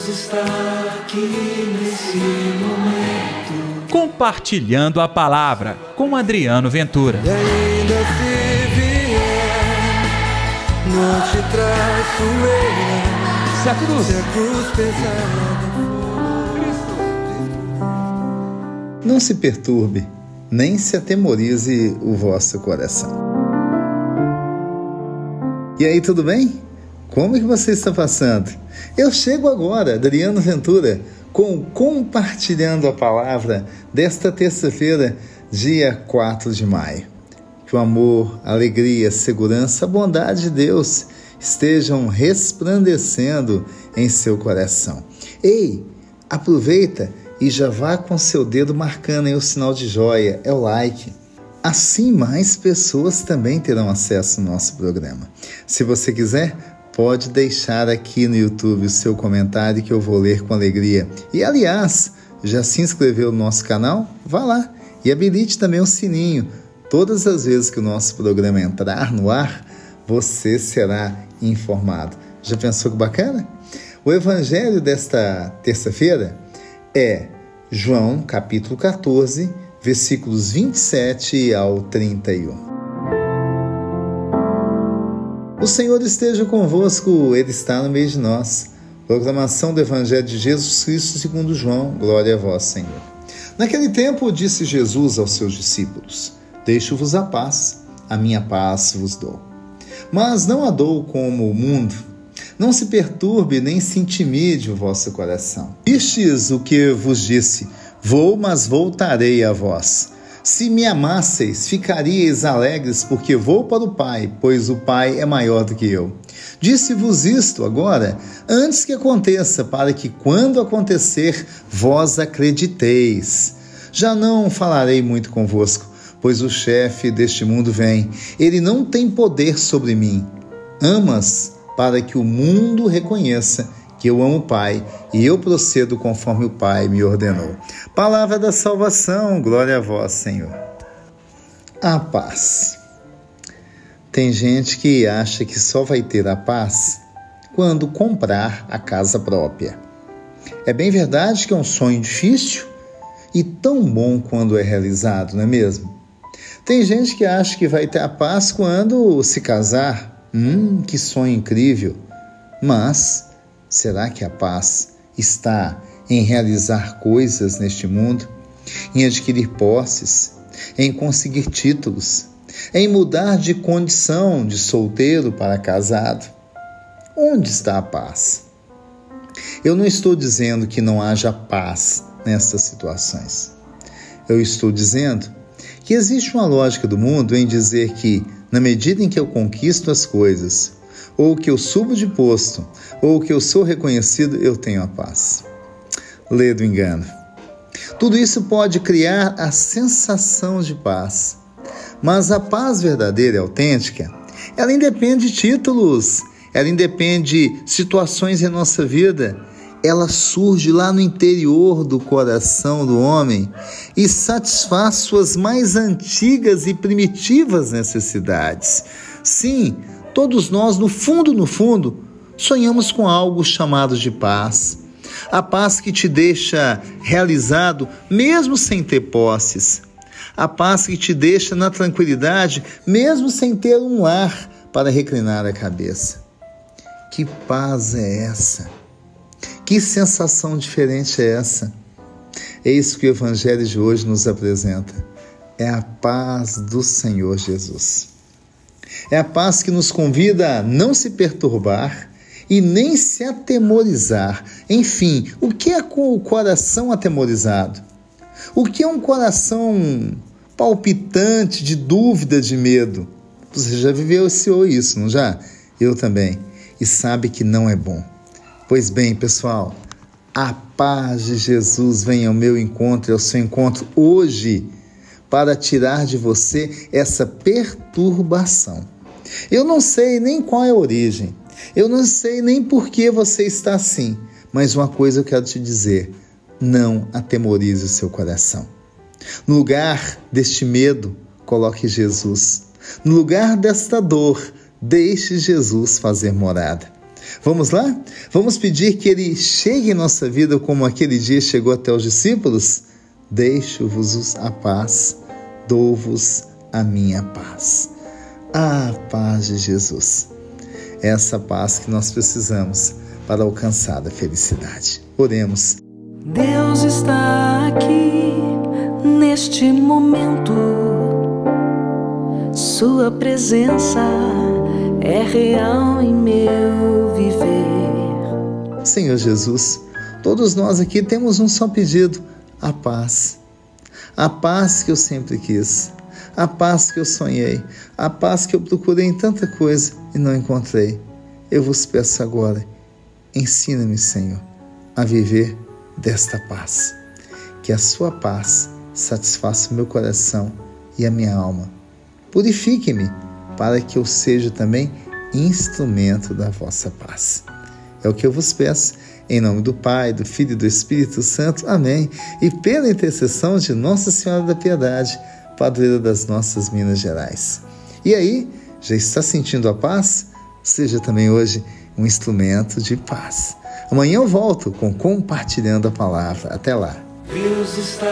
Deus está aqui nesse momento. Compartilhando a palavra com Adriano Ventura. E ainda se vier, não te traço eu. Se a cruz, Se a cruz pesada Não se perturbe, nem se atemorize o vosso coração. E aí, tudo bem? Como é que você está passando? Eu chego agora, Adriano Ventura, com Compartilhando a Palavra desta terça-feira, dia 4 de maio. Que o amor, alegria, segurança, a bondade de Deus estejam resplandecendo em seu coração. Ei, aproveita e já vá com seu dedo marcando aí o sinal de joia, é o like. Assim mais pessoas também terão acesso ao nosso programa. Se você quiser, pode deixar aqui no YouTube o seu comentário que eu vou ler com alegria. E aliás, já se inscreveu no nosso canal? Vá lá e habilite também o sininho. Todas as vezes que o nosso programa entrar no ar, você será informado. Já pensou que bacana? O evangelho desta terça-feira é João, capítulo 14, versículos 27 ao 31. O Senhor esteja convosco, Ele está no meio de nós. Proclamação do Evangelho de Jesus Cristo segundo João. Glória a vós, Senhor. Naquele tempo disse Jesus aos seus discípulos: Deixo-vos a paz, a minha paz vos dou. Mas não a dou como o mundo. Não se perturbe nem se intimide o vosso coração. Vistes o que vos disse: Vou, mas voltarei a vós. Se me amasseis, ficaríeis alegres, porque vou para o Pai, pois o Pai é maior do que eu. Disse-vos isto agora, antes que aconteça, para que quando acontecer, vós acrediteis. Já não falarei muito convosco, pois o chefe deste mundo vem. Ele não tem poder sobre mim. Amas para que o mundo reconheça que eu amo o Pai e eu procedo conforme o Pai me ordenou. Palavra da salvação, glória a vós, Senhor. A paz. Tem gente que acha que só vai ter a paz quando comprar a casa própria. É bem verdade que é um sonho difícil e tão bom quando é realizado, não é mesmo? Tem gente que acha que vai ter a paz quando se casar. Hum, que sonho incrível! Mas Será que a paz está em realizar coisas neste mundo, em adquirir posses, em conseguir títulos, em mudar de condição de solteiro para casado? Onde está a paz? Eu não estou dizendo que não haja paz nessas situações. Eu estou dizendo que existe uma lógica do mundo em dizer que, na medida em que eu conquisto as coisas, ou que eu subo de posto, ou que eu sou reconhecido, eu tenho a paz. Lê do engano. Tudo isso pode criar a sensação de paz. Mas a paz verdadeira e autêntica, ela independe de títulos, ela independe de situações em nossa vida. Ela surge lá no interior do coração do homem e satisfaz suas mais antigas e primitivas necessidades. Sim, Todos nós, no fundo, no fundo, sonhamos com algo chamado de paz. A paz que te deixa realizado mesmo sem ter posses. A paz que te deixa na tranquilidade mesmo sem ter um lar para reclinar a cabeça. Que paz é essa? Que sensação diferente é essa? É isso que o Evangelho de hoje nos apresenta. É a paz do Senhor Jesus. É a paz que nos convida a não se perturbar e nem se atemorizar. Enfim, o que é com o coração atemorizado? O que é um coração palpitante de dúvida, de medo? Você já vivenciou isso, não já? Eu também. E sabe que não é bom. Pois bem, pessoal, a paz de Jesus vem ao meu encontro e ao seu encontro hoje para tirar de você essa perturbação. Eu não sei nem qual é a origem, eu não sei nem por que você está assim, mas uma coisa eu quero te dizer: não atemorize o seu coração. No lugar deste medo, coloque Jesus. No lugar desta dor, deixe Jesus fazer morada. Vamos lá? Vamos pedir que Ele chegue em nossa vida como aquele dia chegou até os discípulos? Deixo-vos a paz, dou-vos a minha paz. A paz de Jesus. Essa paz que nós precisamos para alcançar a felicidade. Oremos. Deus está aqui neste momento. Sua presença é real em meu viver. Senhor Jesus, todos nós aqui temos um só pedido: a paz. A paz que eu sempre quis, a paz que eu sonhei, a paz que eu procurei em tanta coisa e não encontrei. Eu vos peço agora, ensina-me, Senhor, a viver desta paz. Que a sua paz satisfaça o meu coração e a minha alma. Purifique-me para que eu seja também instrumento da vossa paz. É o que eu vos peço, em nome do Pai, do Filho e do Espírito Santo. Amém. E pela intercessão de Nossa Senhora da Piedade, padroeira das nossas Minas Gerais. E aí, já está sentindo a paz? Seja também hoje um instrumento de paz. Amanhã eu volto com Compartilhando a Palavra. Até lá. Deus está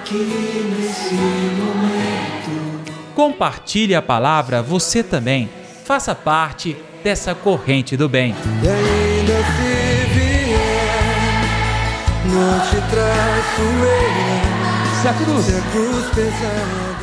aqui nesse momento. Compartilhe a palavra você também. Faça parte dessa corrente do bem. E ainda se vier, não te traço eu. A cruz. Se a cruz